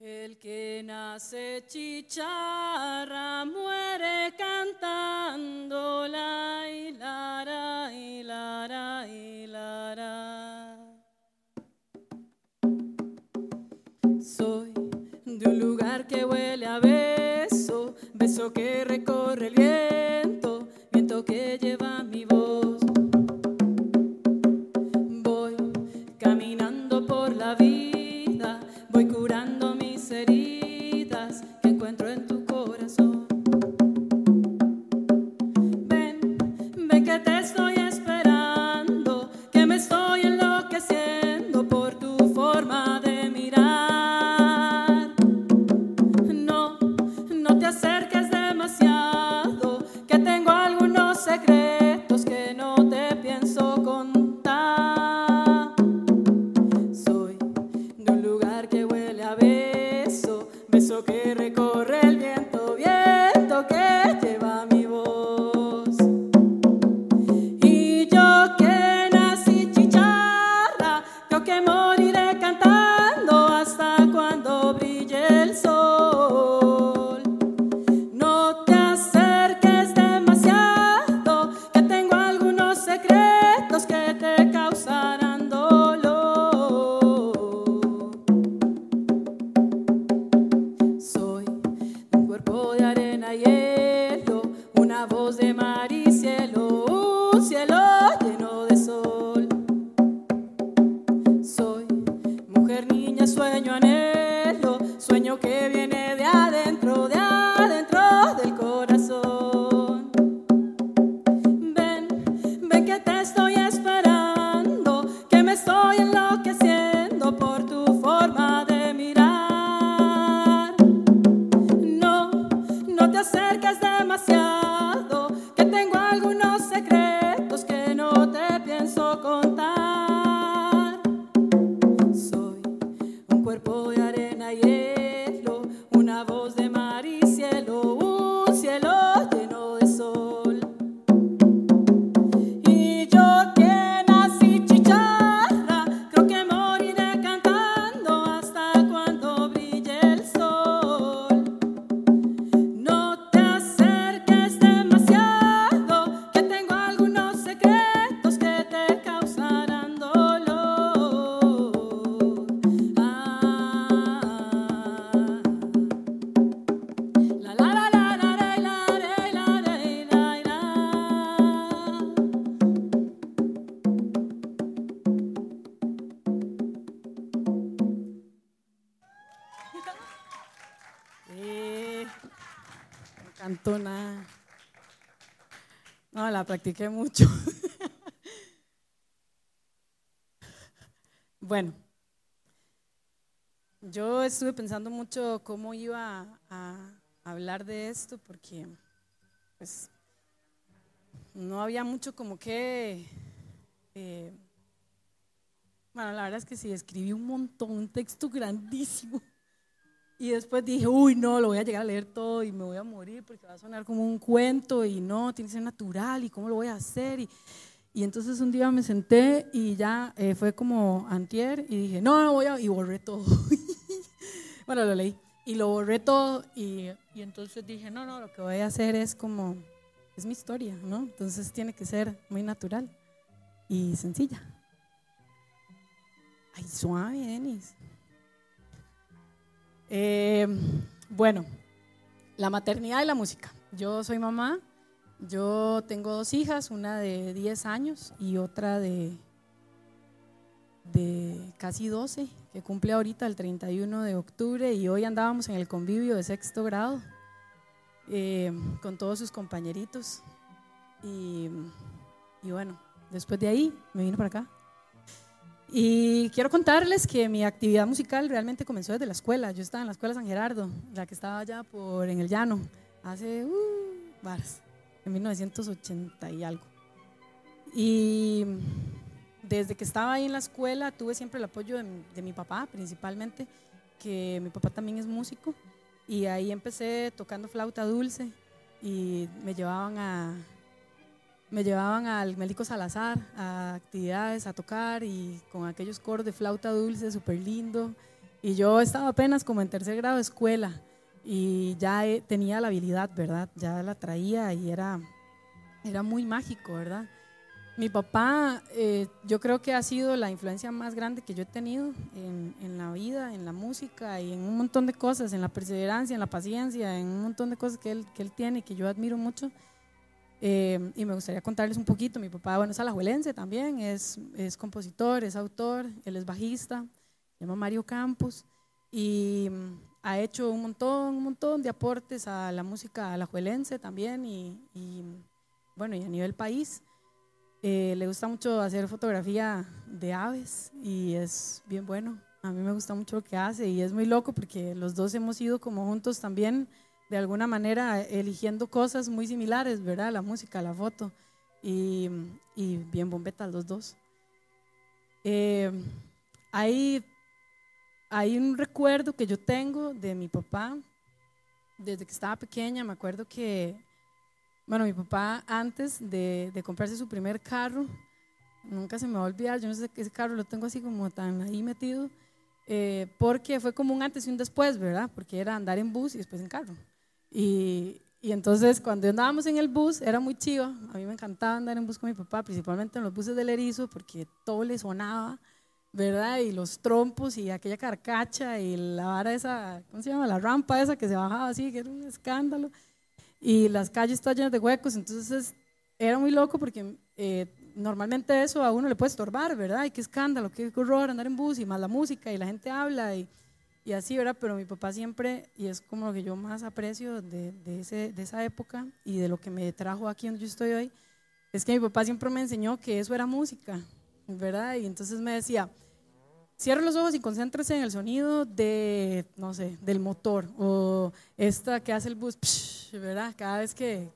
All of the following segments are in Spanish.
El que nace chicharra muere cantando la y la ra, y la ra, y la ra. Soy de un lugar que huele a beso, beso que recorre el viento, viento que lleva eso que recorre. Practiqué mucho. bueno, yo estuve pensando mucho cómo iba a, hablar de esto porque, pues, no había mucho como que. eh, bueno, la verdad es que sí, escribí un montón, un texto grandísimo. Y después dije, uy, no, lo voy a llegar a leer todo y me voy a morir porque va a sonar como un cuento y no, tiene que ser natural y cómo lo voy a hacer. Y, y entonces un día me senté y ya eh, fue como antier y dije, no, no voy a, y borré todo. bueno, lo leí y lo borré todo y, y entonces dije, no, no, lo que voy a hacer es como, es mi historia, ¿no? Entonces tiene que ser muy natural y sencilla. Ay, suave, Denis. Eh, bueno, la maternidad y la música. Yo soy mamá, yo tengo dos hijas, una de 10 años y otra de, de casi 12, que cumple ahorita el 31 de octubre y hoy andábamos en el convivio de sexto grado eh, con todos sus compañeritos. Y, y bueno, después de ahí me vine para acá. Y quiero contarles que mi actividad musical realmente comenzó desde la escuela. Yo estaba en la escuela San Gerardo, la que estaba allá por en el llano, hace uh, varas, en 1980 y algo. Y desde que estaba ahí en la escuela tuve siempre el apoyo de, de mi papá, principalmente, que mi papá también es músico. Y ahí empecé tocando flauta dulce y me llevaban a, me llevaban al Mélico Salazar a actividades, a tocar y con aquellos coros de flauta dulce súper lindo. Y yo estaba apenas como en tercer grado de escuela y ya tenía la habilidad, ¿verdad? Ya la traía y era, era muy mágico, ¿verdad? Mi papá, eh, yo creo que ha sido la influencia más grande que yo he tenido en, en, la vida, en la música y en un montón de cosas, en la perseverancia, en la paciencia, en un montón de cosas que él, que él tiene, que yo admiro mucho. Eh, y me gustaría contarles un poquito. Mi papá, bueno, es alajuelense también, es, es compositor, es autor, él es bajista, se llama Mario Campos y mm, ha hecho un montón, un montón de aportes a la música alajuelense también y, y bueno, y a nivel país. Eh, le gusta mucho hacer fotografía de aves y es bien bueno. A mí me gusta mucho lo que hace y es muy loco porque los dos hemos ido como juntos también de alguna manera eligiendo cosas muy similares, ¿verdad? La música, la foto y, y bien bombetas los dos. Eh, hay, un recuerdo que yo tengo de mi papá desde que estaba pequeña. Me acuerdo que, bueno, mi papá antes de, comprarse su primer carro, nunca se me va a olvidar, yo no sé qué carro lo tengo así como tan ahí metido, eh, porque fue como un antes y un después, ¿verdad? Porque era andar en bus y después en carro. Y, y, entonces cuando andábamos en el bus era muy chivo, a mí me encantaba andar en bus con mi papá, principalmente en los buses del erizo, porque todo le sonaba, ¿verdad? Y los trompos y aquella carcacha y la vara esa, ¿cómo se llama? La rampa esa que se bajaba así, que era un escándalo. Y las calles todas llenas de huecos, entonces era muy loco porque eh, normalmente eso a uno le puede estorbar, ¿verdad? Y qué escándalo, qué horror andar en bus y más la música y la gente habla y y así, ¿verdad? Pero mi papá siempre, y es como lo que yo más aprecio de, de, ese, de esa época y de lo que me trajo aquí donde yo estoy hoy, es que mi papá siempre me enseñó que eso era música, ¿verdad? Y entonces me decía, cierra los ojos y concéntrese en el sonido de, no sé, del motor o esta que hace el bus, ¿verdad? Cada vez que,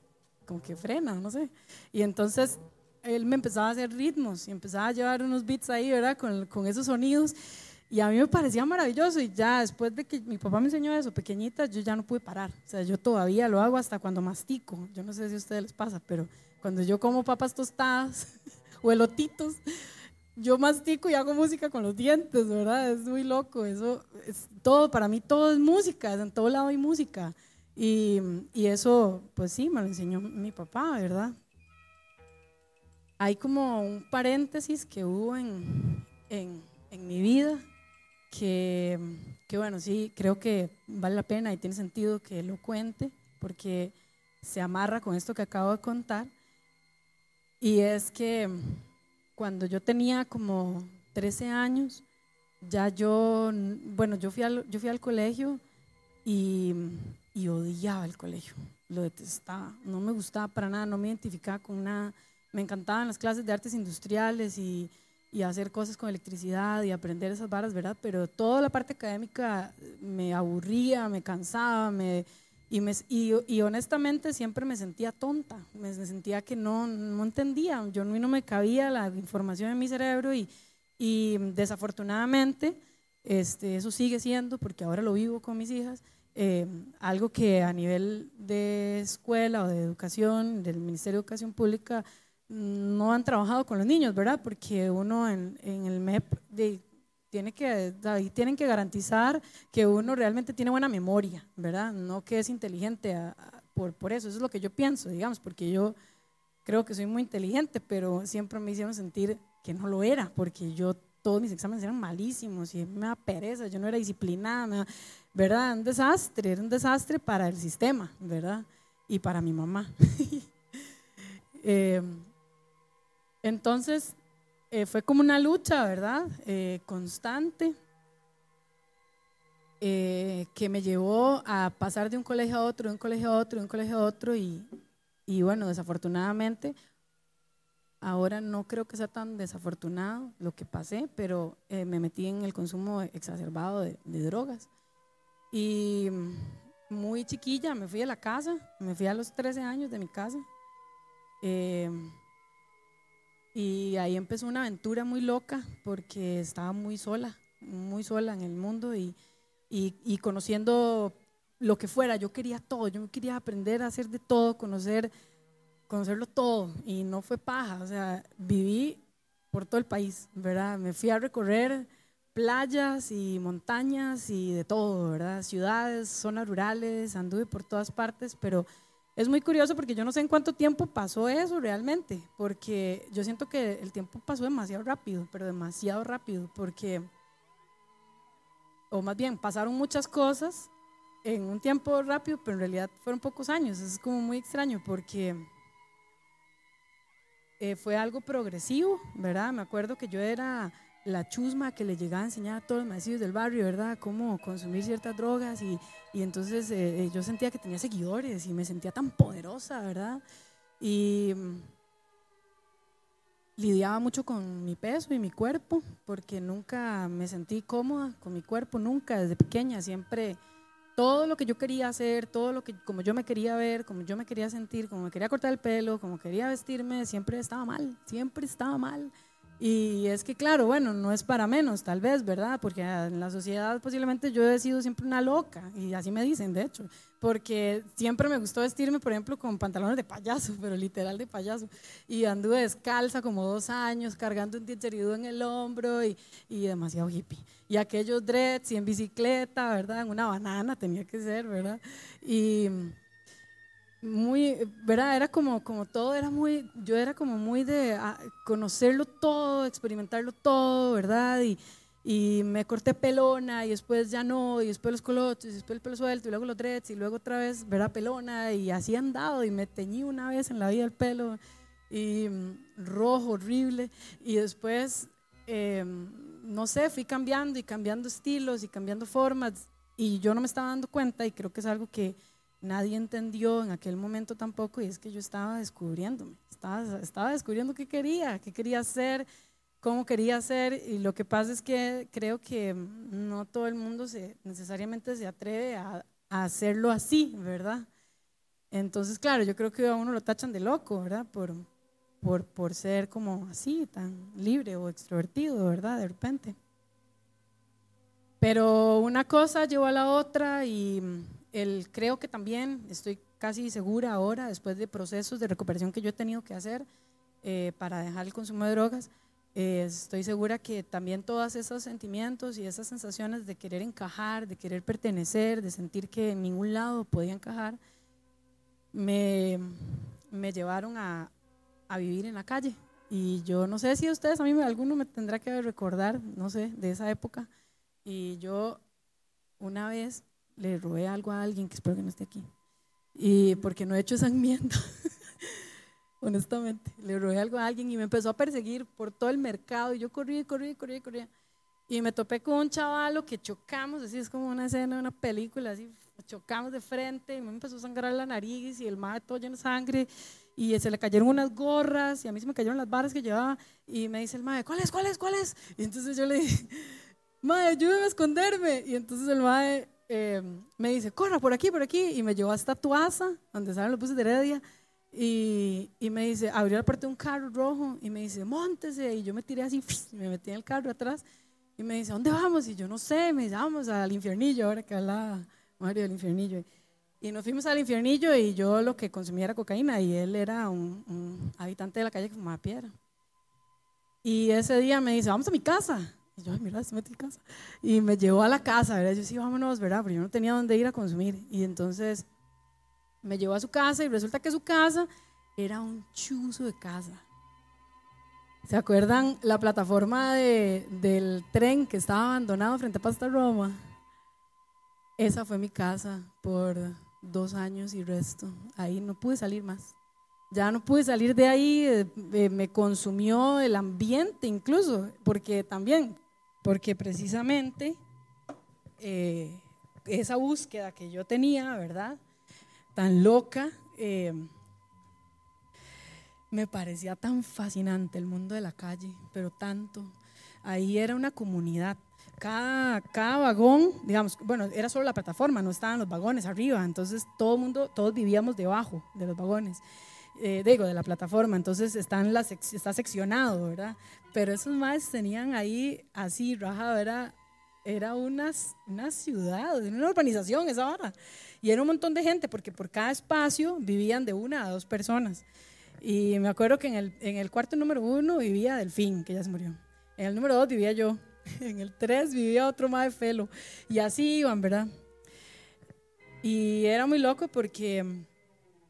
como que frena, no sé. Y entonces él me empezaba a hacer ritmos y empezaba a llevar unos beats ahí, ¿verdad? Con, con esos sonidos. Y a mí me parecía maravilloso y ya después de que mi papá me enseñó eso, pequeñita, yo ya no pude parar. O sea, yo todavía lo hago hasta cuando mastico. Yo no sé si a ustedes les pasa, pero cuando yo como papas tostadas o elotitos, yo mastico y hago música con los dientes, ¿verdad? Es muy loco. Eso es todo, para mí todo es música, en todo lado hay música. Y, y eso, pues sí, me lo enseñó mi papá, ¿verdad? Hay como un paréntesis que hubo en, en, en mi vida que, que, bueno, sí, creo que vale la pena y tiene sentido que lo cuente porque se amarra con esto que acabo de contar. Y es que cuando yo tenía como 13 años, ya yo, bueno, yo fui al, yo fui al colegio y, y odiaba el colegio, lo detestaba, no me gustaba para nada, no me identificaba con nada, me encantaban las clases de artes industriales y y hacer cosas con electricidad y aprender esas varas, ¿verdad? Pero toda la parte académica me aburría, me cansaba, me, y, me, y, honestamente siempre me sentía tonta, me, sentía que no, no entendía, yo no, no me cabía la información en mi cerebro y, y desafortunadamente este, eso sigue siendo, porque ahora lo vivo con mis hijas, eh, algo que a nivel de escuela o de educación, del Ministerio de Educación Pública, no han trabajado con los niños, ¿verdad? Porque uno en, el MEP tiene que, tienen que garantizar que uno realmente tiene buena memoria, ¿verdad? No que es inteligente por, por eso, eso es lo que yo pienso, digamos, porque yo creo que soy muy inteligente, pero siempre me hicieron sentir que no lo era, porque yo todos mis exámenes eran malísimos y me da pereza, yo no era disciplinada, ¿verdad? Un desastre, era un desastre para el sistema, ¿verdad? Y para mi mamá. eh, entonces, eh, fue como una lucha, ¿verdad? Eh, constante, eh, que me llevó a pasar de un colegio a otro, de un colegio a otro, de un colegio a otro, y, y bueno, desafortunadamente, ahora no creo que sea tan desafortunado lo que pasé, pero me metí en el consumo exacerbado de, de drogas. Y muy chiquilla me fui a la casa, me fui a los 13 años de mi casa. Y ahí empezó una aventura muy loca porque estaba muy sola, muy sola en el mundo y, y, conociendo lo que fuera. Yo quería todo, yo quería aprender a hacer de todo, conocer, conocerlo todo y no fue paja. O sea, viví por todo el país, ¿verdad? Me fui a recorrer playas y montañas y de todo, ¿verdad? Ciudades, zonas rurales, anduve por todas partes, pero es muy curioso porque yo no sé en cuánto tiempo pasó eso realmente, porque yo siento que el tiempo pasó demasiado rápido, pero demasiado rápido, porque, o más bien, pasaron muchas cosas en un tiempo rápido, pero en realidad fueron pocos años. Es como muy extraño porque eh, fue algo progresivo, ¿verdad? Me acuerdo que yo era la chusma que le llegaba a enseñar a todos los maestros del barrio, ¿verdad? Cómo consumir ciertas drogas y, y entonces eh, eh, yo sentía que tenía seguidores y me sentía tan poderosa, ¿verdad? Y mm, lidiaba mucho con mi peso y mi cuerpo porque nunca me sentí cómoda con mi cuerpo, nunca, desde pequeña, siempre todo lo que yo quería hacer, todo lo que, como yo me quería ver, como yo me quería sentir, como me quería cortar el pelo, como quería vestirme, siempre estaba mal, siempre estaba mal. Y es que, claro, bueno, no es para menos, tal vez, ¿verdad? Porque en la sociedad posiblemente yo he sido siempre una loca, y así me dicen, de hecho, porque siempre me gustó vestirme, por ejemplo, con pantalones de payaso, pero literal de payaso. Y anduve descalza como dos años, cargando un didgeridoo en el hombro y, y demasiado hippie. Y aquellos dreads y en bicicleta, ¿verdad? En una banana tenía que ser, ¿verdad? Y muy, ¿verdad? Era como, como todo, era muy, yo era como muy de ah, conocerlo todo, experimentarlo todo, ¿verdad? Y, y me corté pelona y después ya no, y después los coloches, y después el pelo suelto, y luego los dreads, y luego otra vez, ¿verdad? Pelona, y así andado, y me teñí una vez en la vida el pelo, y mm, rojo, horrible, y después, em, no sé, fui cambiando y cambiando estilos y cambiando formas, y yo no me estaba dando cuenta, y creo que es algo que nadie entendió en aquel momento tampoco y es que yo estaba descubriéndome, estaba, estaba descubriendo qué quería, qué quería hacer, cómo quería hacer y lo que pasa es que creo que no todo el mundo se, necesariamente se atreve a, hacerlo así, ¿verdad? Entonces, claro, yo creo que a uno lo tachan de loco, ¿verdad? Por, por, por ser como así, tan libre o extrovertido, ¿verdad? De repente. Pero una cosa llevó a la otra y el, creo que también, estoy casi segura ahora, después de procesos de recuperación que yo he tenido que hacer eh, para dejar el consumo de drogas, eh, estoy segura que también todos esos sentimientos y esas sensaciones de querer encajar, de querer pertenecer, de sentir que en ningún lado podía encajar, me, me llevaron a, a vivir en la calle. Y yo no sé si ustedes, a mí alguno me tendrá que recordar, no sé, de esa época. Y yo una vez le robé algo a alguien que espero que no esté aquí. Y porque no he hecho esa enmienda, honestamente. Le robé algo a alguien y me empezó a perseguir por todo el mercado. Y yo corrí, corrí, corrí, corrí. Y me topé con un chavalo que chocamos, así es como una escena de una película, así chocamos de frente y me empezó a sangrar la nariz y el madre todo lleno de sangre y se le cayeron unas gorras y a mí se me cayeron las barras que llevaba y me dice el madre, ¿cuál es, cuál es, cuál es? Y entonces yo le dije, madre, ayúdame a esconderme. Y entonces el madre eh, me dice, corra por aquí, por aquí, y me llevó hasta Tuaza, donde salen los buses de Heredia, y, y, me dice, abrió la puerta de un carro rojo, y me dice, montese, y yo me tiré así, me metí en el carro atrás, y me dice, ¿dónde vamos? Y yo no sé, me dice, vamos al infiernillo, ahora que habla Mario del infiernillo. Y nos fuimos al infiernillo y yo lo que consumía era cocaína y él era un, un habitante de la calle que fumaba piedra. Y ese día me dice, vamos a mi casa. Y yo, mira, se en casa. Y me llevó a la casa, ¿verdad? Yo sí, vámonos, ¿verdad? Pero yo no tenía dónde ir a consumir. Y entonces me llevó a su casa y resulta que su casa era un chuzo de casa. ¿Se acuerdan la plataforma de, del tren que estaba abandonado frente a Pasta Roma? Esa fue mi casa por dos años y resto. Ahí no pude salir más. Ya no pude salir de ahí, eh, eh, me consumió el ambiente incluso, porque también porque precisamente eh, esa búsqueda que yo tenía, ¿verdad? Tan loca, eh, me parecía tan fascinante el mundo de la calle, pero tanto. Ahí era una comunidad. Cada, cada vagón, digamos, bueno, era solo la plataforma, no estaban los vagones arriba, entonces todo el mundo, todos vivíamos debajo de los vagones. Eh, digo, de la plataforma, entonces están las, está seccionado, ¿verdad? Pero esos más tenían ahí así, raja, era, era una, una ciudad, una urbanización esa hora. Y era un montón de gente, porque por cada espacio vivían de una a dos personas. Y me acuerdo que en el, en el cuarto número uno vivía Delfín, que ya se murió. En el número dos vivía yo. en el 3 vivía otro más de Felo. Y así iban, ¿verdad? Y era muy loco porque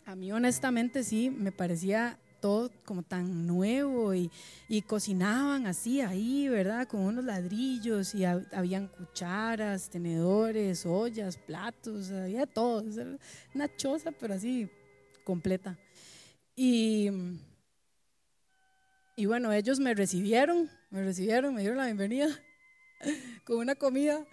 a mí honestamente sí me parecía todo como tan nuevo y, y cocinaban así ahí, ¿verdad? Con unos ladrillos y habían cucharas, tenedores, ollas, platos, había todo. Una choza, pero así completa. Y, y bueno, ellos me recibieron, me recibieron, me dieron la bienvenida con una comida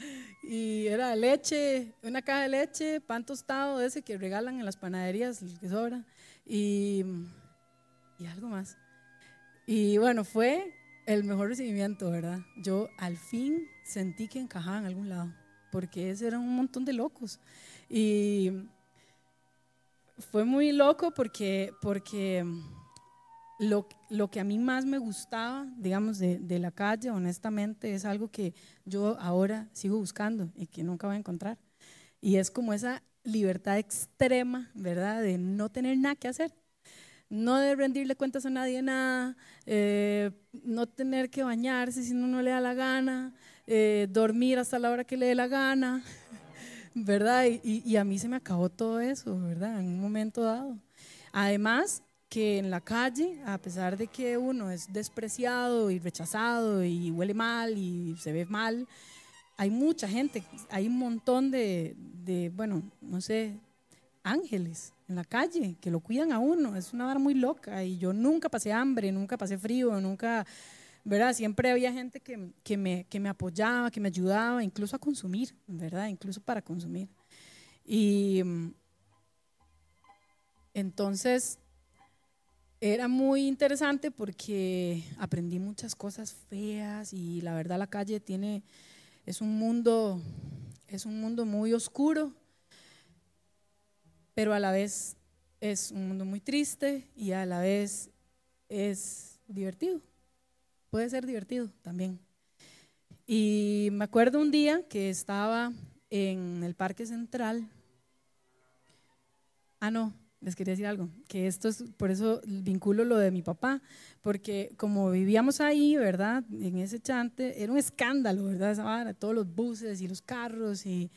y era leche, una caja de leche, pan tostado ese que regalan en las panaderías, el que sobra, y y algo más. Y bueno, fue el mejor recibimiento, ¿verdad? Yo al fin sentí que encajaba en algún lado, porque ese eran un montón de locos. Y fue muy loco porque, porque lo, lo que a mí más me gustaba, digamos, de, de, la calle, honestamente, es algo que yo ahora sigo buscando y que nunca voy a encontrar. Y es como esa libertad extrema, ¿verdad? De no tener nada que hacer no de rendirle cuentas a nadie nada, eh, no tener que bañarse si uno no le da la gana, eh, dormir hasta la hora que le dé la gana, ¿verdad? Y, y, a mí se me acabó todo eso, ¿verdad? En un momento dado. Además, que en la calle, a pesar de que uno es despreciado y rechazado y huele mal y se ve mal, hay mucha gente, hay un montón de, bueno, no sé, ángeles en la calle que lo cuidan a uno. Es una vara muy loca y yo nunca pasé hambre, nunca pasé frío, nunca, ¿verdad? Siempre había gente que, que, me, que me apoyaba, que me ayudaba, incluso a consumir, ¿verdad? Incluso para consumir. Y entonces era muy interesante porque aprendí muchas cosas feas y la verdad la calle tiene, es un mundo, es un mundo muy oscuro pero a la vez es un mundo muy triste y a la vez es divertido. Puede ser divertido también. Y me acuerdo un día que estaba en el Parque Central. Ah, no, les quería decir algo, que esto es, por eso vinculo lo de mi papá, porque como vivíamos ahí, ¿verdad? En ese chante, era un escándalo, ¿verdad? Esa todos los buses y los carros y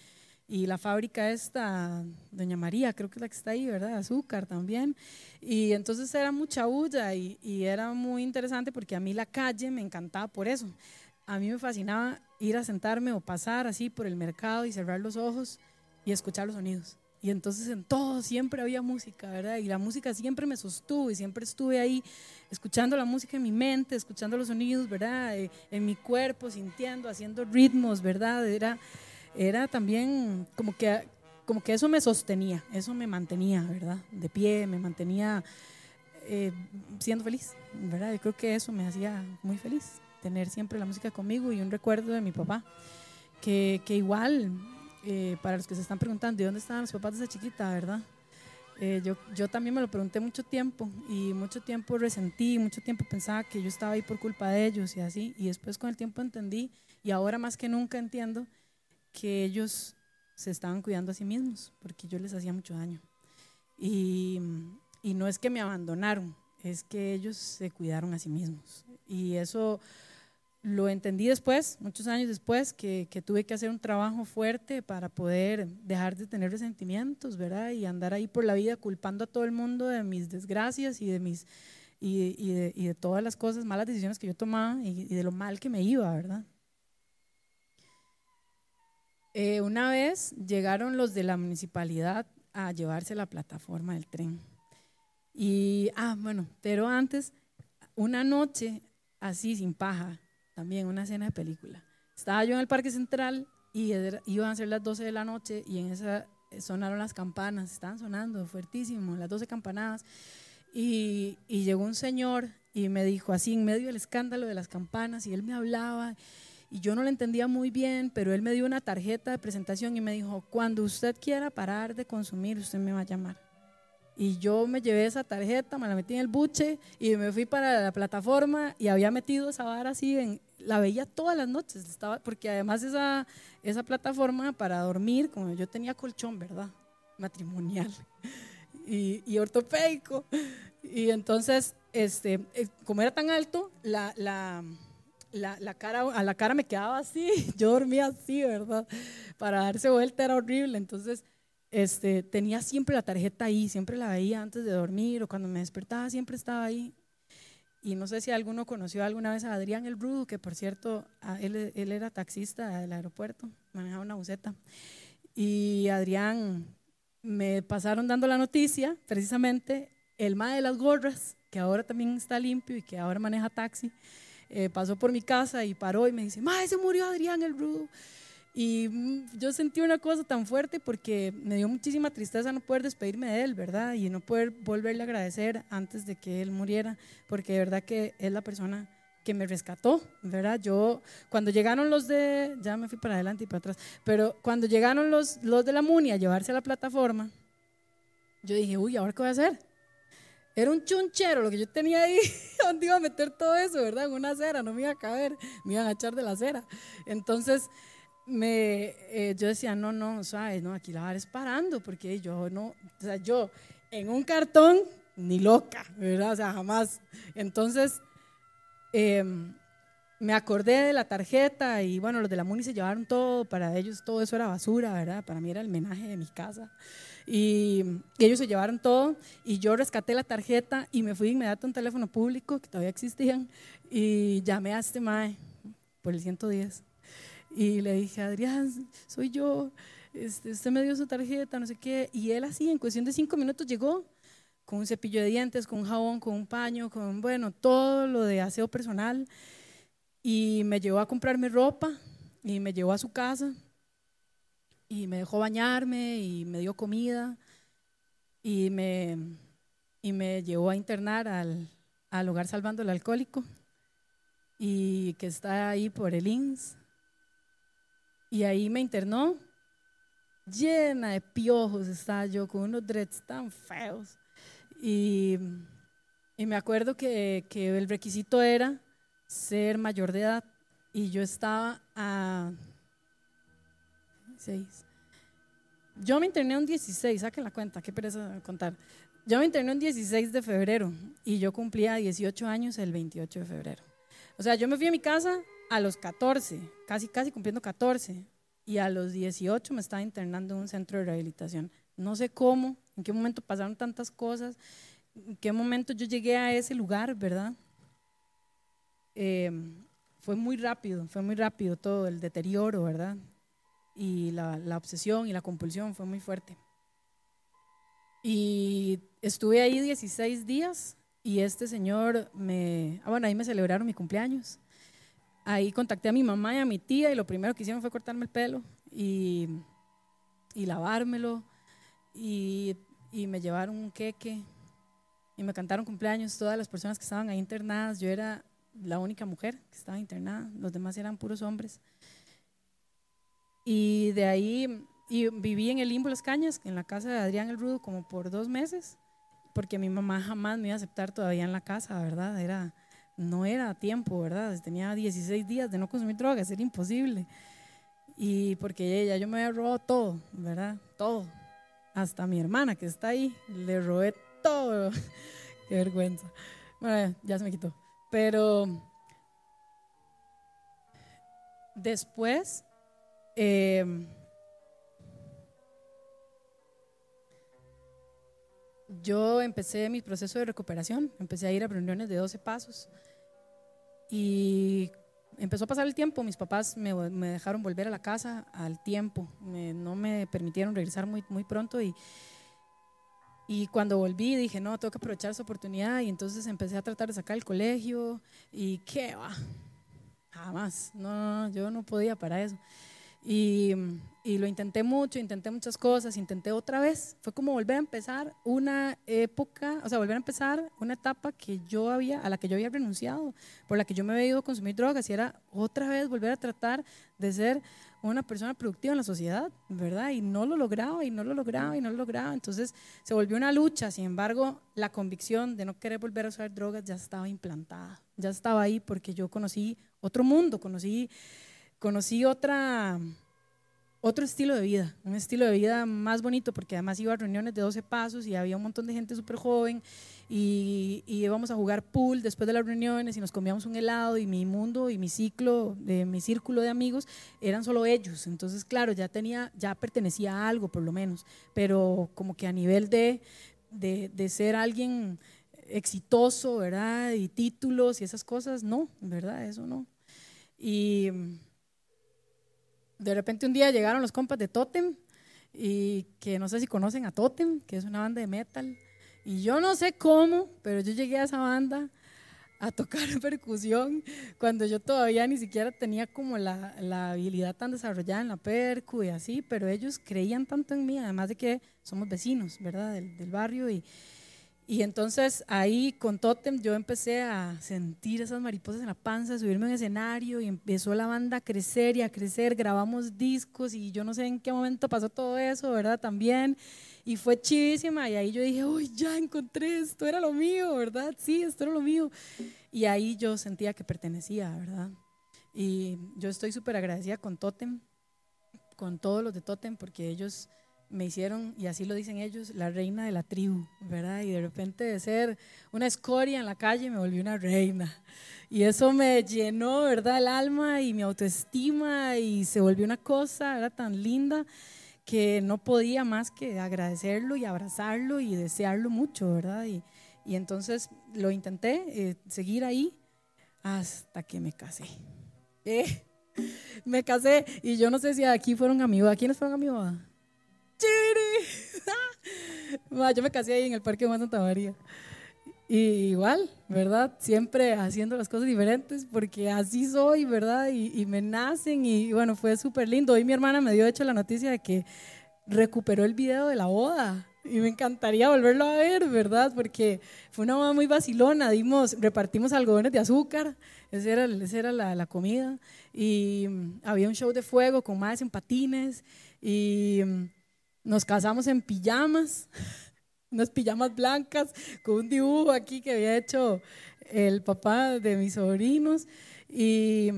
y la fábrica esta, Doña María, creo que es la que está ahí, ¿verdad? Azúcar también. Y entonces era mucha bulla y, y, era muy interesante porque a mí la calle me encantaba por eso. A mí me fascinaba ir a sentarme o pasar así por el mercado y cerrar los ojos y escuchar los sonidos. Y entonces en todo siempre había música, ¿verdad? Y la música siempre me sostuvo y siempre estuve ahí escuchando la música en mi mente, escuchando los sonidos, ¿verdad? Eh, en mi cuerpo, sintiendo, haciendo ritmos, ¿verdad? Era era también como que, como que eso me sostenía, eso me mantenía, ¿verdad? De pie, me mantenía eh, siendo feliz, ¿verdad? Yo creo que eso me hacía muy feliz, tener siempre la música conmigo y un recuerdo de mi papá, que, que igual, eh, para los que se están preguntando, ¿de dónde estaban los papás de esa chiquita, verdad? Eh, yo, yo también me lo pregunté mucho tiempo y mucho tiempo resentí, mucho tiempo pensaba que yo estaba ahí por culpa de ellos y así, y después con el tiempo entendí y ahora más que nunca entiendo que ellos se estaban cuidando a sí mismos, porque yo les hacía mucho daño. Y, y, no es que me abandonaron, es que ellos se cuidaron a sí mismos. Y eso lo entendí después, muchos años después, que, que, tuve que hacer un trabajo fuerte para poder dejar de tener resentimientos, ¿verdad? Y andar ahí por la vida culpando a todo el mundo de mis desgracias y de mis... Y, y, de, todas las cosas, malas decisiones que yo tomaba y, y de lo mal que me iba, ¿verdad? Eh, una vez llegaron los de la municipalidad a llevarse la plataforma del tren. Y, ah, bueno, pero antes, una noche así, sin paja, también una escena de película. Estaba yo en el Parque Central y iban a ser las 12 de la noche y en esa sonaron las campanas, estaban sonando fuertísimo, las 12 campanadas. Y, y llegó un señor y me dijo así, en medio del escándalo de las campanas, y él me hablaba y yo no lo entendía muy bien, pero él me dio una tarjeta de presentación y me dijo, cuando usted quiera parar de consumir, usted me va a llamar. Y yo me llevé esa tarjeta, me la metí en el buche y me fui para la plataforma y había metido esa vara así, en, la veía todas las noches, estaba, porque además esa, esa plataforma para dormir, como yo tenía colchón, ¿verdad? Matrimonial y, y ortopédico. Y entonces, este, eh, como era tan alto, la, la la, cara, a la cara me quedaba así, yo dormía así, ¿verdad? Para darse vuelta era horrible, entonces este, tenía siempre la tarjeta ahí, siempre la veía antes de dormir o cuando me despertaba, siempre estaba ahí. Y no sé si alguno conoció alguna vez a Adrián El Brudo, que por cierto, él, él era taxista del aeropuerto, manejaba una buceta. Y Adrián me pasaron dando la noticia, precisamente, el ma de las gorras, que ahora también está limpio y que ahora maneja taxi, eh, pasó por mi casa y paró y me dice, ma, se murió Adrián el Rudo. Y mm, yo sentí una cosa tan fuerte porque me dio muchísima tristeza no poder despedirme de él, ¿verdad? Y no poder volverle a agradecer antes de que él muriera, porque de verdad que es la persona que me rescató, ¿verdad? Yo, cuando llegaron los de, ya me fui para adelante y para atrás, pero cuando llegaron los, los de la MUNI a llevarse a la plataforma, yo dije, uy, ¿ahora qué voy a hacer? Era un chunchero lo que yo tenía ahí, ¿dónde iba a meter todo eso, verdad? En una acera, no me iba a caber, me iban a echar de la acera. Entonces, me, eh, yo decía, no, no, ¿sabes? No, aquí la vara es parando, porque yo no, o sea, yo en un cartón, ni loca, ¿verdad? O sea, jamás. Entonces, em, me acordé de la tarjeta y bueno, los de la MUNI se llevaron todo, para ellos todo eso era basura, ¿verdad? Para mí era el menaje de mi casa. Y, ellos se llevaron todo y yo rescaté la tarjeta y me fui inmediato a un teléfono público que todavía existían y llamé a este mae por el 110 y le dije, Adrián, soy yo, este, usted me dio su tarjeta, no sé qué, y él así en cuestión de cinco minutos llegó con un cepillo de dientes, con un jabón, con un paño, con, bueno, todo lo de aseo personal y me llevó a comprarme ropa y me llevó a su casa y me dejó bañarme y me dio comida y me, y me llevó a internar al, al hogar salvando el alcohólico y que está ahí por el INS. Y ahí me internó, llena de piojos estaba yo, con unos dreads tan feos. Y, y me acuerdo que, que el requisito era ser mayor de edad y yo estaba a yo me interné un 16, saquen la cuenta, qué pereza contar. Yo me interné un 16 de febrero y yo cumplía 18 años el 28 de febrero. O sea, yo me fui a mi casa a los 14, casi, casi cumpliendo 14, y a los 18 me estaba internando en un centro de rehabilitación. No sé cómo, en qué momento pasaron tantas cosas, en qué momento yo llegué a ese lugar, ¿verdad? Eh, fue muy rápido, fue muy rápido todo el deterioro, ¿verdad? y la, la, obsesión y la compulsión fue muy fuerte. Y estuve ahí 16 días y este señor me, ah, bueno, ahí me celebraron mi cumpleaños. Ahí contacté a mi mamá y a mi tía y lo primero que hicieron fue cortarme el pelo y, y lavármelo y, y me llevaron un queque y me cantaron cumpleaños todas las personas que estaban ahí internadas. Yo era la única mujer que estaba internada, los demás eran puros hombres. Y de ahí y viví en el Limbo Las Cañas, en la casa de Adrián el Rudo, como por dos meses, porque mi mamá jamás me iba a aceptar todavía en la casa, ¿verdad? Era, no era tiempo, ¿verdad? Tenía 16 días de no consumir drogas, era imposible. Y porque ella, yo me había robado todo, ¿verdad? Todo. Hasta mi hermana que está ahí, le robé todo. Qué vergüenza. Bueno, ya se me quitó. Pero después Em, yo empecé mi proceso de recuperación, empecé a ir a reuniones de 12 pasos y empezó a pasar el tiempo, mis papás me, dejaron volver a la casa al tiempo, no me permitieron regresar muy, muy pronto y, y cuando volví dije, no, tengo que aprovechar esa oportunidad y entonces empecé a tratar de sacar el colegio y qué va, jamás, no, yo no podía para eso. Y, y, lo intenté mucho, intenté muchas cosas, intenté otra vez. Fue como volver a empezar una época, o sea, volver a empezar una etapa que yo había, a la que yo había renunciado, por la que yo me había ido a consumir drogas y era otra vez volver a tratar de ser una persona productiva en la sociedad, ¿verdad? Y no lo lograba, y no lo lograba, y no lo lograba. Entonces se volvió una lucha. Sin embargo, la convicción de no querer volver a usar drogas ya estaba implantada, ya estaba ahí porque yo conocí otro mundo, conocí conocí otra, otro estilo de vida, un estilo de vida más bonito, porque además iba a reuniones de 12 pasos y había un montón de gente súper joven y, íbamos a jugar pool después de las reuniones y nos comíamos un helado y mi mundo y mi ciclo, de, mi círculo de amigos eran solo ellos. Entonces, claro, ya tenía, ya pertenecía a algo por lo menos, pero como que a nivel de, de, de ser alguien exitoso, ¿verdad? Y títulos y esas cosas, no, ¿verdad? Eso no. Y de repente un día llegaron los compas de Totem y que no sé si conocen a Totem, que es una banda de metal. Y yo no sé cómo, pero yo llegué a esa banda a tocar percusión cuando yo todavía ni siquiera tenía como la, la, habilidad tan desarrollada en la percu y así, pero ellos creían tanto en mí, además de que somos vecinos, ¿verdad? Del, del barrio y, y entonces ahí con Totem yo empecé a sentir esas mariposas en la panza, a subirme en escenario y empezó la banda a crecer y a crecer, grabamos discos y yo no sé en qué momento pasó todo eso, ¿verdad? También. Y fue chivísima y ahí yo dije, uy, ya encontré, esto era lo mío, ¿verdad? Sí, esto era lo mío. Y ahí yo sentía que pertenecía, ¿verdad? Y yo estoy súper agradecida con Totem, con todos los de Totem, porque ellos me hicieron, y así lo dicen ellos, la reina de la tribu, ¿verdad? Y de repente de ser una escoria en la calle me volví una reina. Y eso me llenó, ¿verdad? El alma y mi autoestima y se volvió una cosa, era tan linda que no podía más que agradecerlo y abrazarlo y desearlo mucho, ¿verdad? Y, entonces lo intenté, eh, seguir ahí hasta que me casé. Eh, me casé y yo no sé si aquí fueron amigos. ¿A quiénes fueron amigos? yo me casé ahí en el Parque de Santa María. Y igual, ¿verdad? Siempre haciendo las cosas diferentes porque así soy, ¿verdad? Y, me nacen y bueno, fue súper lindo. Hoy mi hermana me dio hecho la noticia de que recuperó el video de la boda y me encantaría volverlo a ver, ¿verdad? Porque fue una boda muy vacilona, dimos, repartimos algodones de azúcar, esa era, era la, la, comida y mm, había un show de fuego con más en patines y mm, nos casamos en pijamas, unas pijamas blancas con un dibujo aquí que había hecho el papá de mis sobrinos. Y,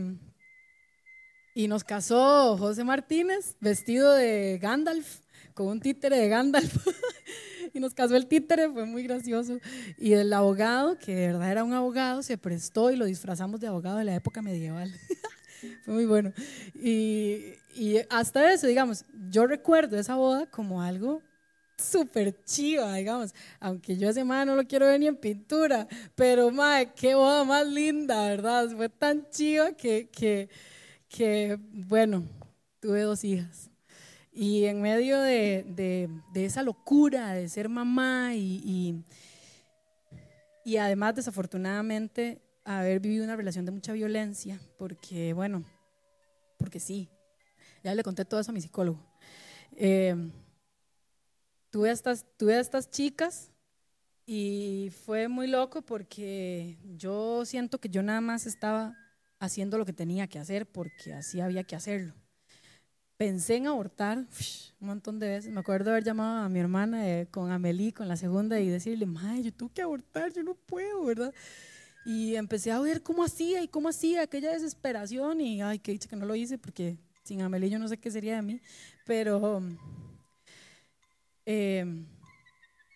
y nos casó José Martínez vestido de Gandalf, con un títere de Gandalf. y nos casó el títere, fue muy gracioso. Y el abogado, que de verdad era un abogado, se prestó y lo disfrazamos de abogado de la época medieval. fue muy bueno. Y, y hasta eso, digamos, yo recuerdo esa boda como algo súper chiva, digamos, aunque yo ese madre no lo quiero ver ni en pintura, pero madre, qué boda más linda, ¿verdad? Fue tan chiva que, que, que bueno, tuve dos hijas. Y en medio de, de, de esa locura de ser mamá y, y, y además desafortunadamente haber vivido una relación de mucha violencia, porque bueno, porque sí, ya le conté todo eso a mi psicólogo. Eh, tuve, estas, tuve estas chicas y fue muy loco porque yo siento que yo nada más estaba haciendo lo que tenía que hacer porque así había que hacerlo. Pensé en abortar un montón de veces. Me acuerdo haber llamado a mi hermana eh, con Amelie, con la segunda, y decirle, madre, yo tengo que abortar, yo no puedo, ¿verdad? Y empecé a ver cómo hacía y cómo hacía aquella desesperación y, ay, que dicho que no lo hice porque sin Amelie no sé qué sería de mí, pero eh,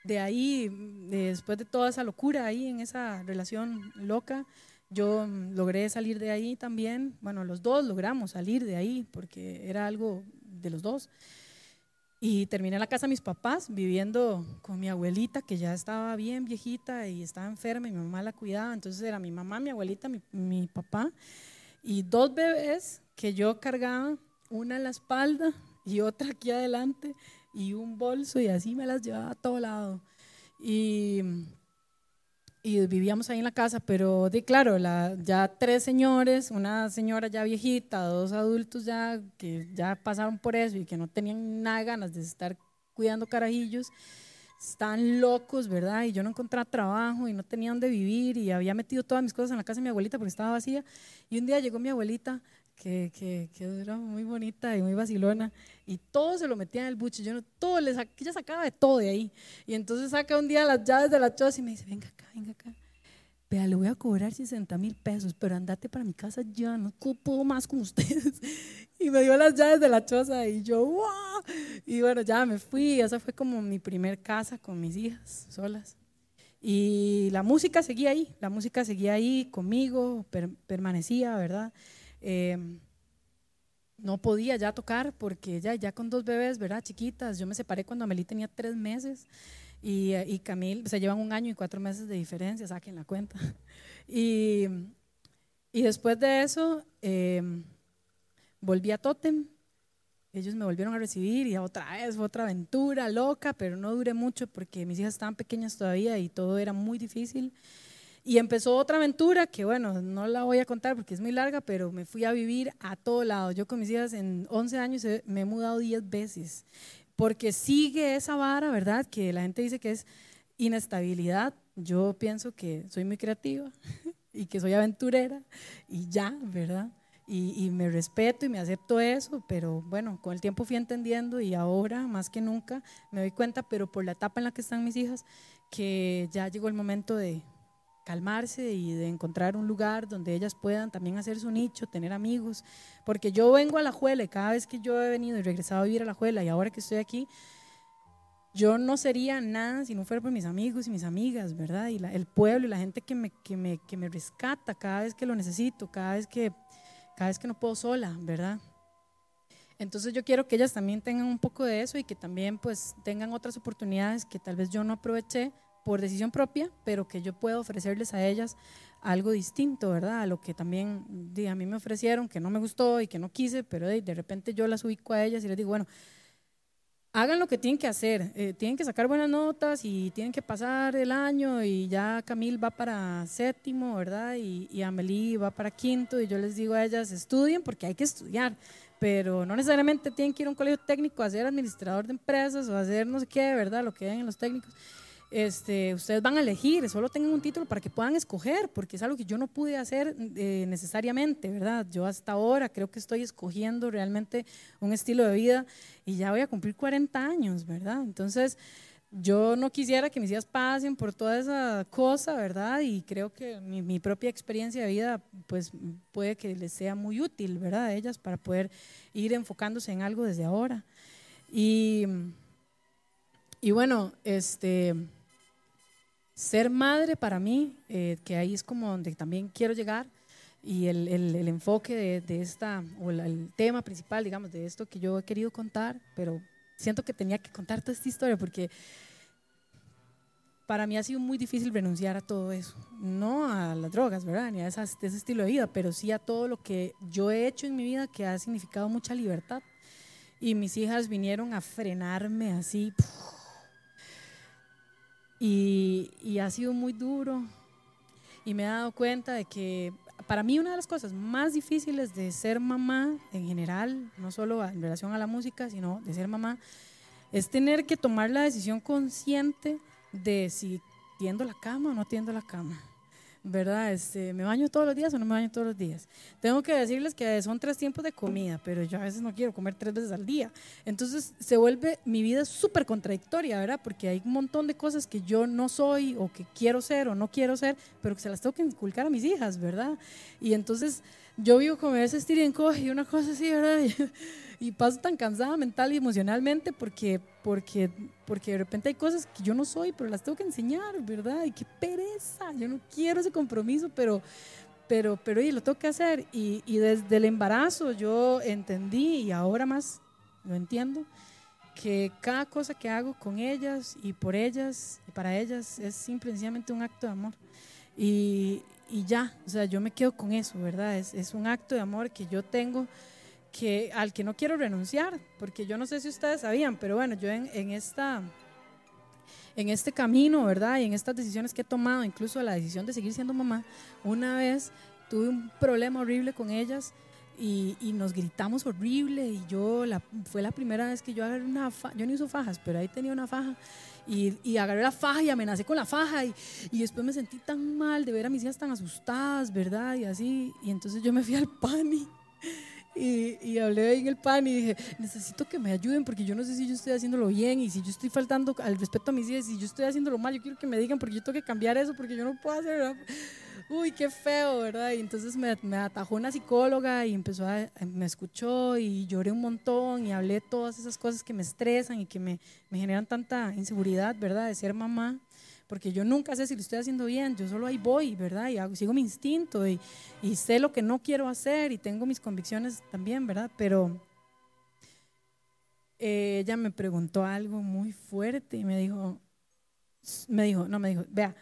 de ahí, después de toda esa locura ahí en esa relación loca, yo logré salir de ahí también. Bueno, los dos logramos salir de ahí porque era algo de los dos. Y terminé en la casa de mis papás, viviendo con mi abuelita, que ya estaba bien viejita y estaba enferma y mi mamá la cuidaba. Entonces era mi mamá, mi abuelita, mi papá y dos bebés que yo cargaba, una en la espalda y otra aquí adelante y un bolso y así me las llevaba a todo lado. Y, y vivíamos ahí en la casa, pero de claro, la, ya tres señores, una señora ya viejita, dos adultos ya que ya pasaron por eso y que no tenían nada ganas de estar cuidando carajillos, están locos, ¿verdad? Y yo no encontraba trabajo y no tenía dónde vivir y había metido todas mis cosas en la casa de mi abuelita porque estaba vacía. Y un día llegó mi abuelita, que, que, que era muy bonita y muy vacilona, y todo se lo metía en el buche. Yo no, todo, le ella sacaba de todo de ahí. Y entonces saca un día las llaves de la choza y me dice, venga acá, venga acá. Vea, le voy a cobrar 60 mil pesos, pero andate para mi casa ya, no puedo más con ustedes. Y me dio las llaves de la choza y yo, ¡wow! Y bueno, ya me fui, esa fue como mi primer casa con mis hijas solas. Y la música seguía ahí, la música seguía ahí conmigo, permanecía, ¿verdad? Em, no podía ya tocar porque ya, ya con dos bebés, ¿verdad? Chiquitas, yo me separé cuando Amelie tenía tres meses y, y Camil, se llevan un año y cuatro meses de diferencia, saquen la cuenta. Y, y después de eso, em, volví a Totem. Ellos me volvieron a recibir y otra vez fue otra aventura loca, pero no duré mucho porque mis hijas estaban pequeñas todavía y todo era muy difícil. Y empezó otra aventura que, bueno, no la voy a contar porque es muy larga, pero me fui a vivir a todo lado. Yo con mis hijas en 11 años me he mudado 10 veces porque sigue esa vara, ¿verdad? Que la gente dice que es inestabilidad. Yo pienso que soy muy creativa y que soy aventurera y ya, ¿verdad? Y, me respeto y me acepto eso, pero bueno, con el tiempo fui entendiendo y ahora más que nunca me doy cuenta, pero por la etapa en la que están mis hijas, que ya llegó el momento de, calmarse y de encontrar un lugar donde ellas puedan también hacer su nicho, tener amigos, porque yo vengo a la juela y cada vez que yo he venido y regresado a vivir a la juela y ahora que estoy aquí, yo no sería nada si no fuera por mis amigos y mis amigas, ¿verdad? Y el pueblo y la gente que me, que, me, que me rescata cada vez que lo necesito, cada vez que, cada vez que no puedo sola, ¿verdad? Entonces yo quiero que ellas también tengan un poco de eso y que también pues tengan otras oportunidades que tal vez yo no aproveché por decisión propia, pero que yo puedo ofrecerles a ellas algo distinto, ¿verdad? A lo que también a mí me ofrecieron, que no me gustó y que no quise, pero de, repente yo las ubico a ellas y les digo, bueno, hagan lo que tienen que hacer, eh, tienen que sacar buenas notas y tienen que pasar el año y ya Camil va para séptimo, ¿verdad? Y, y Amelie va para quinto y yo les digo a ellas, estudien porque hay que estudiar, pero no necesariamente tienen que ir a un colegio técnico a ser administrador de empresas o a hacer no sé qué, ¿verdad? Lo que ven en los técnicos este, ustedes van a elegir, solo tengan un título para que puedan escoger, porque es algo que yo no pude hacer eh, necesariamente, ¿verdad? Yo hasta ahora creo que estoy escogiendo realmente un estilo de vida y ya voy a cumplir 40 años, ¿verdad? Entonces, yo no quisiera que mis hijas pasen por toda esa cosa, ¿verdad? Y creo que mi, mi, propia experiencia de vida, pues puede que les sea muy útil, ¿verdad? A ellas para poder ir enfocándose en algo desde ahora. Y, y bueno, este ser madre para mí, eh, que ahí es como donde también quiero llegar, y el, el, enfoque de, esta, o el, tema principal, digamos, de esto que yo he querido contar, pero siento que tenía que contar toda esta historia porque para mí ha sido muy difícil renunciar a todo eso, no a las drogas, ¿verdad? Ni a ese estilo de vida, pero sí a todo lo que yo he hecho en mi vida que ha significado mucha libertad. Y mis hijas vinieron a frenarme así. Y, ha sido muy duro. Y me he dado cuenta de que para mí una de las cosas más difíciles de ser mamá en general, no solo en relación a la música, sino de ser mamá, es tener que tomar la decisión consciente de si tiendo la cama o no tiendo la cama. ¿Verdad? Este, ¿Me baño todos los días o no me baño todos los días? Tengo que decirles que son tres tiempos de comida, pero yo a veces no quiero comer tres veces al día. Entonces se vuelve mi vida súper contradictoria, ¿verdad? Porque hay un montón de cosas que yo no soy o que quiero ser o no quiero ser, pero que se las tengo que inculcar a mis hijas, ¿verdad? Y entonces yo vivo con ese estir y una cosa así, ¿verdad? y paso tan cansada mental y emocionalmente porque, porque, porque de repente hay cosas que yo no soy, pero las tengo que enseñar, ¿verdad? Y qué pereza, yo no quiero ese compromiso, pero, pero, pero y lo tengo que hacer. Y, y desde el embarazo yo entendí y ahora más lo entiendo que cada cosa que hago con ellas y por ellas y para ellas es simplemente un acto de amor. Y, y, ya, o sea, yo me quedo con eso, ¿verdad? Es, es un acto de amor que yo tengo que, al que no quiero renunciar, porque yo no sé si ustedes sabían, pero bueno, yo en, en, esta, en este camino, ¿verdad? Y en estas decisiones que he tomado, incluso la decisión de seguir siendo mamá, una vez tuve un problema horrible con ellas y, y nos gritamos horrible y yo, la, fue la primera vez que yo agarré una faja, yo no uso fajas, pero ahí tenía una faja y, y, agarré la faja y amenacé con la faja y, y, después me sentí tan mal de ver a mis hijas tan asustadas, ¿verdad? Y así, y entonces yo me fui al pani Y, y, hablé en el pan y dije, necesito que me ayuden porque yo no sé si yo estoy haciéndolo bien y si yo estoy faltando al respeto a mis hijas, si yo estoy haciéndolo mal, yo quiero que me digan porque yo tengo que cambiar eso porque yo no puedo hacer, uy, qué feo, ¿verdad? Y entonces me, me atajó una psicóloga y empezó a, me escuchó y lloré un montón y hablé todas esas cosas que me estresan y que me, me generan tanta inseguridad, ¿verdad? De ser mamá porque yo nunca sé si lo estoy haciendo bien, yo solo ahí voy, ¿verdad? Y hago, sigo mi instinto y, sé lo que no quiero hacer y tengo mis convicciones también, ¿verdad? Pero eh, ella me preguntó algo muy fuerte y me dijo, me dijo, no, me dijo, vea,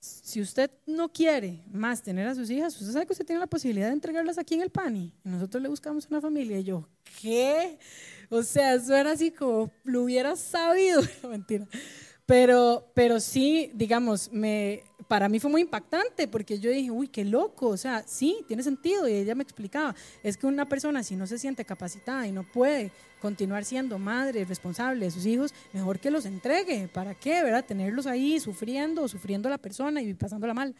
si usted no quiere más tener a sus hijas, usted sabe que usted tiene la posibilidad de entregarlas aquí en el PANI. Y nosotros le buscamos una familia. Y yo, ¿qué? O sea, eso era así como lo hubiera sabido. Mentira. Pero, pero sí, digamos, me, para mí fue muy impactante porque yo dije, uy, qué loco, o sea, sí, tiene sentido. Y ella me explicaba, es que una persona si no se siente capacitada y no puede continuar siendo madre responsable de sus hijos, mejor que los entregue. ¿Para qué? ¿Verdad? Tenerlos ahí sufriendo sufriendo la persona y pasándola mal.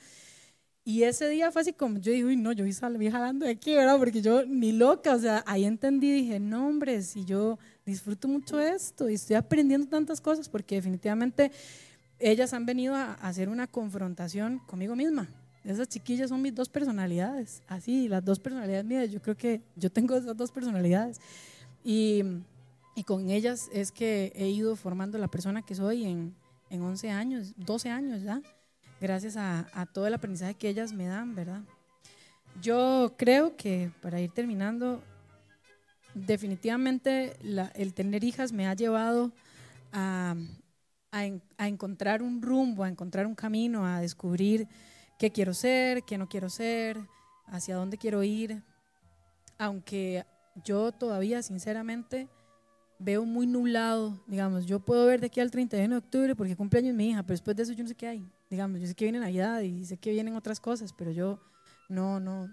Y ese día fue así como, yo dije, uy, no, yo vi jalando de aquí, ¿verdad? Porque yo ni loca, o sea, ahí entendí, dije, no, hombre, si yo disfruto mucho esto y estoy aprendiendo tantas cosas porque definitivamente ellas han venido a, hacer una confrontación conmigo misma. Esas chiquillas son mis dos personalidades, así, las dos personalidades mías. Yo creo que yo tengo esas dos personalidades. Y, y con ellas es que he ido formando la persona que soy en, en 11 años, 12 años ya, gracias a, a todo el aprendizaje que ellas me dan, ¿verdad? Yo creo que, para ir terminando, definitivamente el tener hijas me ha llevado a, a, encontrar un rumbo, a encontrar un camino, a descubrir qué quiero ser, qué no quiero ser, hacia dónde quiero ir. Aunque yo todavía, sinceramente, veo muy nublado, digamos, yo puedo ver de aquí al 31 de octubre porque cumpleaños mi hija, pero después de eso yo no sé qué hay, digamos, yo sé que viene Navidad y sé que vienen otras cosas, pero yo no, no,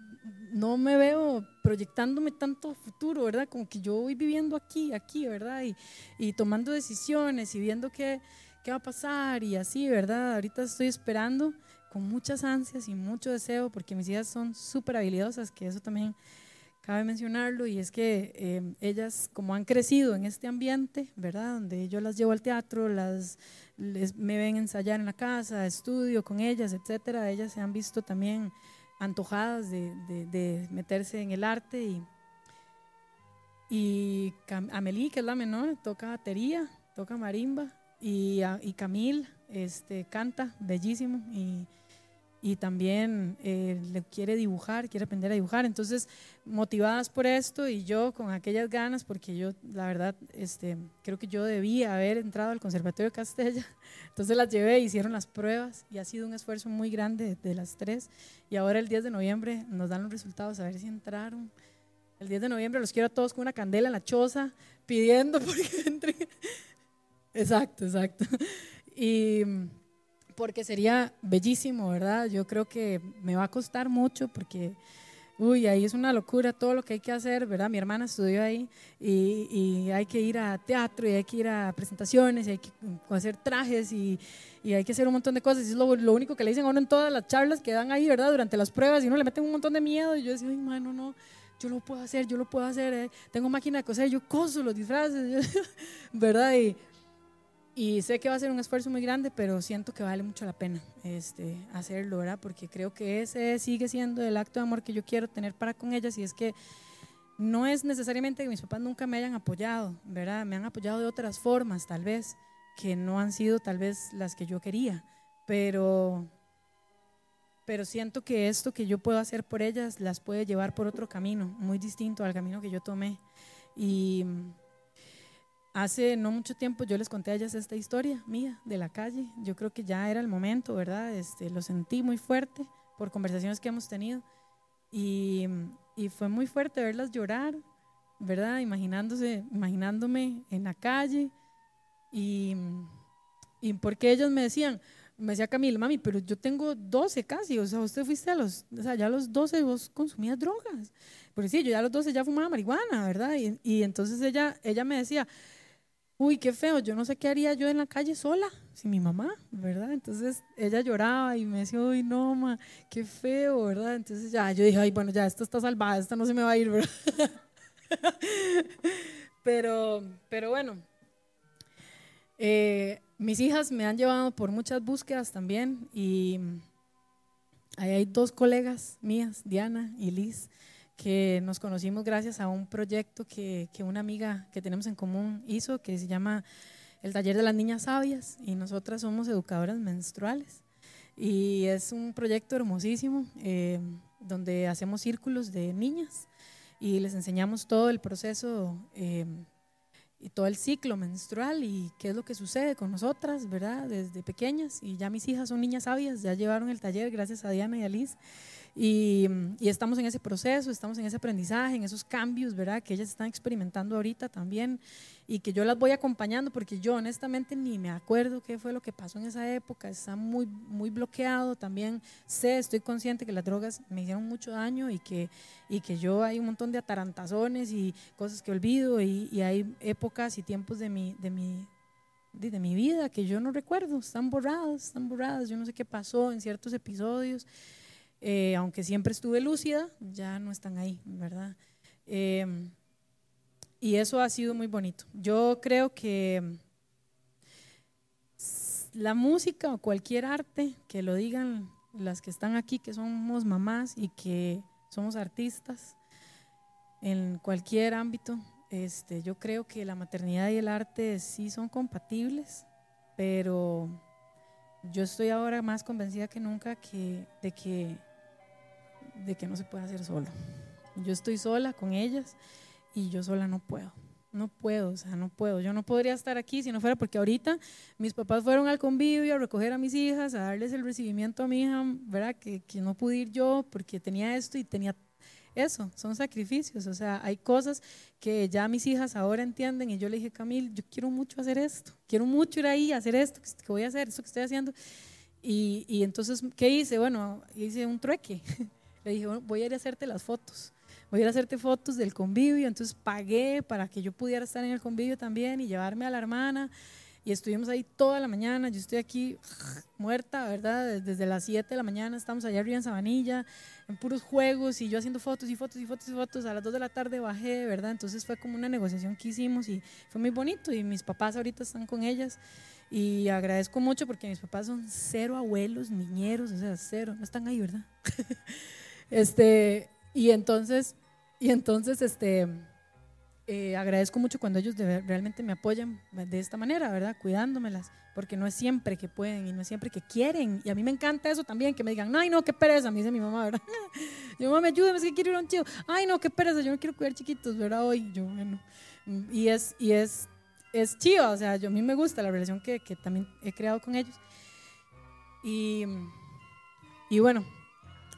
no me veo proyectándome tanto futuro, ¿verdad? Como que yo voy viviendo aquí, aquí, ¿verdad? Y, y tomando decisiones y viendo qué, qué va a pasar y así, ¿verdad? Ahorita estoy esperando con muchas ansias y mucho deseo porque mis hijas son súper habilidosas, que eso también cabe mencionarlo, y es que eh, ellas, como han crecido en este ambiente, ¿verdad? Donde yo las llevo al teatro, las, me ven ensayar en la casa, estudio con ellas, etcétera, ellas se han visto también antojadas de, de, meterse en el arte y, y Amelie, que es la menor, toca batería, toca marimba y, y Camille este, canta bellísimo y y también eh, le quiere dibujar, quiere aprender a dibujar. Entonces, motivadas por esto y yo con aquellas ganas, porque yo, la verdad, este, creo que yo debía haber entrado al Conservatorio de Castella, entonces las llevé, hicieron las pruebas y ha sido un esfuerzo muy grande de, las tres. Y ahora el 10 de noviembre nos dan los resultados, a ver si entraron. El 10 de noviembre los quiero a todos con una candela en la choza, pidiendo porque entren. Exacto, exacto. Y porque sería bellísimo, ¿verdad? Yo creo que me va a costar mucho porque, uy, ahí es una locura todo lo que hay que hacer, ¿verdad? Mi hermana estudió ahí y, hay que ir a teatro y hay que ir a presentaciones y hay que hacer trajes y, hay que hacer un montón de cosas. Es lo, lo, único que le dicen a uno en todas las charlas que dan ahí, ¿verdad? Durante las pruebas y uno le meten un montón de miedo y yo decía, ay, mano, no yo lo puedo hacer, yo lo puedo hacer, eh. tengo máquina de coser, yo coso los disfraces, ¿verdad? Y, y sé que va a ser un esfuerzo muy grande, pero siento que vale mucho la pena este, hacerlo, ¿verdad? Porque creo que ese sigue siendo el acto de amor que yo quiero tener para con ellas y es que no es necesariamente que mis papás nunca me hayan apoyado, ¿verdad? Me han apoyado de otras formas, tal vez, que no han sido tal vez las que yo quería, pero, pero siento que esto que yo puedo hacer por ellas las puede llevar por otro camino, muy distinto al camino que yo tomé. Y Hace no mucho tiempo yo les conté a ellas esta historia mía de la calle. Yo creo que ya era el momento, ¿verdad? Este, lo sentí muy fuerte por conversaciones que hemos tenido. Y, y fue muy fuerte verlas llorar, ¿verdad? Imaginándose, imaginándome en la calle. Y, y porque ellos me decían, me decía Camila, mami, pero yo tengo 12 casi, o sea, usted fuiste a los, o sea, ya a los 12 vos consumías drogas. Porque sí, yo ya a los 12 ya fumaba marihuana, ¿verdad? Y, y entonces ella, ella me decía, uy, qué feo, yo no sé qué haría yo en la calle sola, sin mi mamá, ¿verdad? Entonces ella lloraba y me decía, uy, no, ma, qué feo, ¿verdad? Entonces ya, yo dije, ay, bueno, ya, esto está salvada, esta no se me va a ir, ¿verdad? pero, pero bueno, eh, mis hijas me han llevado por muchas búsquedas también y ahí hay dos colegas mías, Diana y Liz, que nos conocimos gracias a un proyecto que, que una amiga que tenemos en común hizo, que se llama el Taller de las Niñas Sabias y nosotras somos educadoras menstruales. Y es un proyecto hermosísimo eh, donde hacemos círculos de niñas y les enseñamos todo el proceso eh, y todo el ciclo menstrual y qué es lo que sucede con nosotras, ¿verdad? Desde pequeñas. Y ya mis hijas son niñas sabias, ya llevaron el taller gracias a Diana y a Liz. Y, y, estamos en ese proceso, estamos en ese aprendizaje, en esos cambios, ¿verdad? Que ellas están experimentando ahorita también y que yo las voy acompañando porque yo honestamente ni me acuerdo qué fue lo que pasó en esa época, está muy, muy bloqueado también, sé, estoy consciente que las drogas me hicieron mucho daño y que, y que yo hay un montón de atarantazones y cosas que olvido y, y hay épocas y tiempos de mi, de mi, de, mi vida que yo no recuerdo, están borradas, están borradas, yo no sé qué pasó en ciertos episodios. Eh, aunque siempre estuve lúcida, ya no están ahí, ¿verdad? Eh, y eso ha sido muy bonito. Yo creo que la música o cualquier arte, que lo digan las que están aquí, que somos mamás y que somos artistas en cualquier ámbito, este, yo creo que la maternidad y el arte sí son compatibles, pero yo estoy ahora más convencida que nunca de que de que no se puede hacer solo. Yo estoy sola con ellas y yo sola no puedo. No puedo, o sea, no puedo. Yo no podría estar aquí si no fuera porque ahorita mis papás fueron al convivio a recoger a mis hijas, a darles el recibimiento a mi hija, ¿verdad? Que, que no pude ir yo porque tenía esto y tenía eso, son sacrificios. O sea, hay cosas que ya mis hijas ahora entienden y yo le dije, Camil, yo quiero mucho hacer esto, quiero mucho ir ahí a hacer esto que voy a hacer, esto que estoy haciendo. Y, y entonces, ¿qué hice? Bueno, hice un trueque. Le dije, voy a ir a hacerte las fotos. Voy a ir a hacerte fotos del convivio. Entonces pagué para que yo pudiera estar en el convivio también y llevarme a la hermana. Y estuvimos ahí toda la mañana. Yo estoy aquí muerta, ¿verdad? Desde las 7 de la mañana estamos allá arriba en Sabanilla, en puros juegos y yo haciendo fotos y fotos y fotos y fotos. A las 2 de la tarde bajé, ¿verdad? Entonces fue como una negociación que hicimos y fue muy bonito. Y mis papás ahorita están con ellas. Y agradezco mucho porque mis papás son cero abuelos, niñeros, o sea, cero. No están ahí, ¿verdad? Este, y entonces, y entonces este, eh, agradezco mucho cuando ellos realmente me apoyan de esta manera, ¿verdad? Cuidándomelas, porque no es siempre que pueden y no es siempre que quieren. Y a mí me encanta eso también, que me digan, ay, no, qué pereza, me dice mi mamá, ¿verdad? Yo, mamá, ayúdame, es que quiero ir a un tío. Ay, no, qué pereza, yo no quiero cuidar chiquitos, ¿verdad? Hoy, yo, bueno. Y es, y es, es chido, o sea, yo, a mí me gusta la relación que, que también he creado con ellos. Y, y bueno,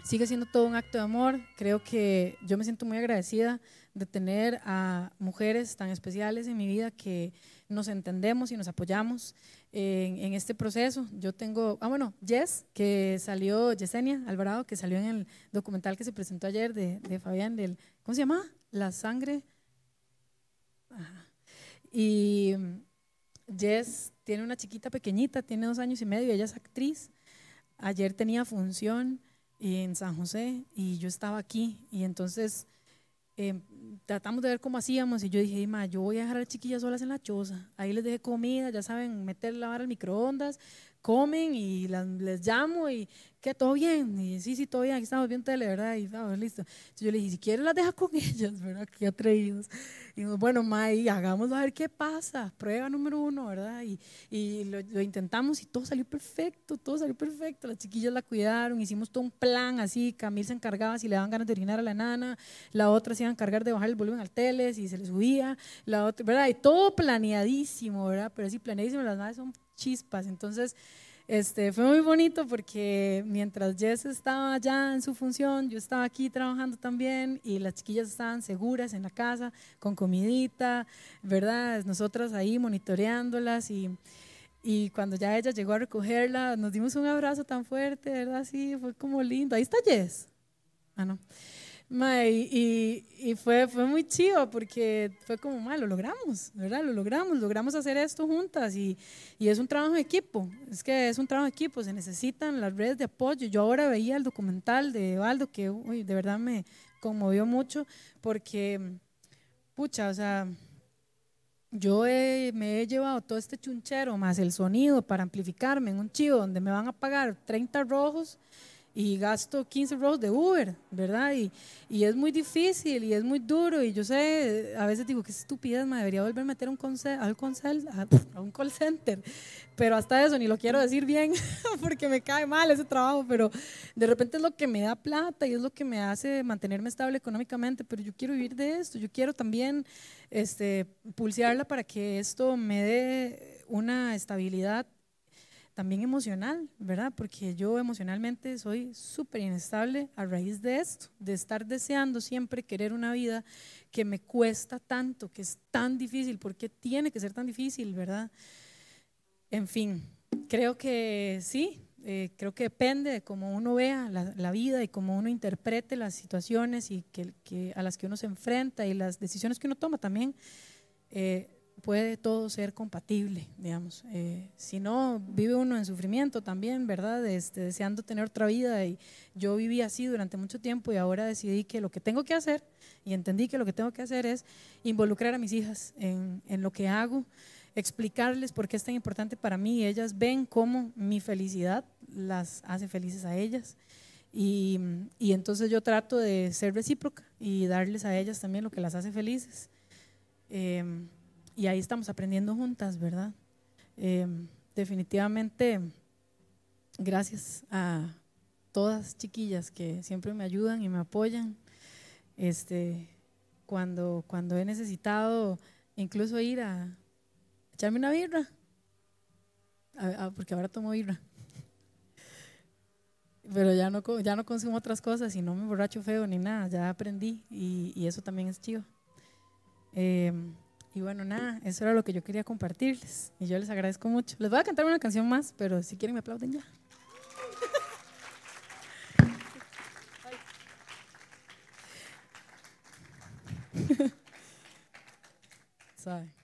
sigue siendo todo un acto de amor. Creo que yo me siento muy agradecida de tener a mujeres tan especiales en mi vida que nos entendemos y nos apoyamos en, este proceso. Yo tengo, ah bueno, Jess, que salió, Yesenia Alvarado, que salió en el documental que se presentó ayer de, de Fabián, del, ¿cómo se llama? La sangre. Y Jess tiene una chiquita pequeñita, tiene dos años y medio, ella es actriz. Ayer tenía función en San José y yo estaba aquí y entonces eh, tratamos de ver cómo hacíamos y yo dije, ma, yo voy a dejar a las chiquillas solas en la choza, ahí les dejé comida, ya saben, meter la vara al microondas, comen y les llamo y que todo bien. Y sí, sí, todo bien, aquí estamos viendo tele, ¿verdad? Y vamos, listo. Entonces yo le dije, si quieres las deja con ellas, ¿verdad? Qué atrevidos. Y bueno, May, hagámoslo a ver qué pasa. Prueba número uno, ¿verdad? Y, y lo, lo, intentamos y todo salió perfecto, todo salió perfecto. Las chiquillas la cuidaron, hicimos todo un plan así. Camil se encargaba si le daban ganas de orinar a la nana, la otra se iba a encargar de bajar el volumen al tele, si se le subía, la otra, ¿verdad? Y todo planeadísimo, ¿verdad? Pero sí, planeadísimo, las madres son chispas. Entonces, este, fue muy bonito porque mientras Jess estaba allá en su función, yo estaba aquí trabajando también y las chiquillas estaban seguras en la casa, con comidita, ¿verdad? Nosotras ahí monitoreándolas y, y cuando ya ella llegó a recogerla, nos dimos un abrazo tan fuerte, ¿verdad? Sí, fue como lindo. Ahí está Jess. Ah, no y, y, fue, fue muy chido porque fue como, ma, lo logramos, ¿verdad? Lo logramos, logramos hacer esto juntas y, y, es un trabajo de equipo, es que es un trabajo de equipo, se necesitan las redes de apoyo. Yo ahora veía el documental de Valdo que uy, de verdad me conmovió mucho porque pucha, o sea, yo me he llevado todo este chunchero más el sonido para amplificarme en un chivo donde me van a pagar 30 rojos y gasto 15 rojos de Uber, ¿verdad? Y, y, es muy difícil y es muy duro y yo sé, a veces digo que estupidez, me debería volver a meter un al a, un call center, pero hasta eso ni lo quiero decir bien porque me cae mal ese trabajo, pero de repente es lo que me da plata y es lo que me hace mantenerme estable económicamente, pero yo quiero vivir de esto, yo quiero también este, pulsearla para que esto me dé una estabilidad también emocional, ¿verdad? Porque yo emocionalmente soy súper inestable a raíz de esto, de estar deseando siempre querer una vida que me cuesta tanto, que es tan difícil, porque tiene que ser tan difícil, ¿verdad? En fin, creo que sí, eh, creo que depende de cómo uno vea la, vida y cómo uno interprete las situaciones y que, a las que uno se enfrenta y las decisiones que uno toma también. Eh, puede todo ser compatible, digamos. Eh, si no, vive uno en sufrimiento también, ¿verdad? Este, deseando tener otra vida. Y yo viví así durante mucho tiempo y ahora decidí que lo que tengo que hacer, y entendí que lo que tengo que hacer es involucrar a mis hijas en, en lo que hago, explicarles por qué es tan importante para mí. Ellas ven cómo mi felicidad las hace felices a ellas. Y, y entonces yo trato de ser recíproca y darles a ellas también lo que las hace felices. Eh, y ahí estamos aprendiendo juntas, ¿verdad? Em, definitivamente, gracias a todas chiquillas que siempre me ayudan y me apoyan. Este, cuando, cuando he necesitado incluso ir a echarme una birra, porque ahora tomo birra. Pero ya no, ya no consumo otras cosas y no me borracho feo ni nada, ya aprendí y, eso también es chido. Eh, y bueno, nada, eso era lo que yo quería compartirles. Y yo les agradezco mucho. Les voy a cantar una canción más, pero si quieren me aplauden ya.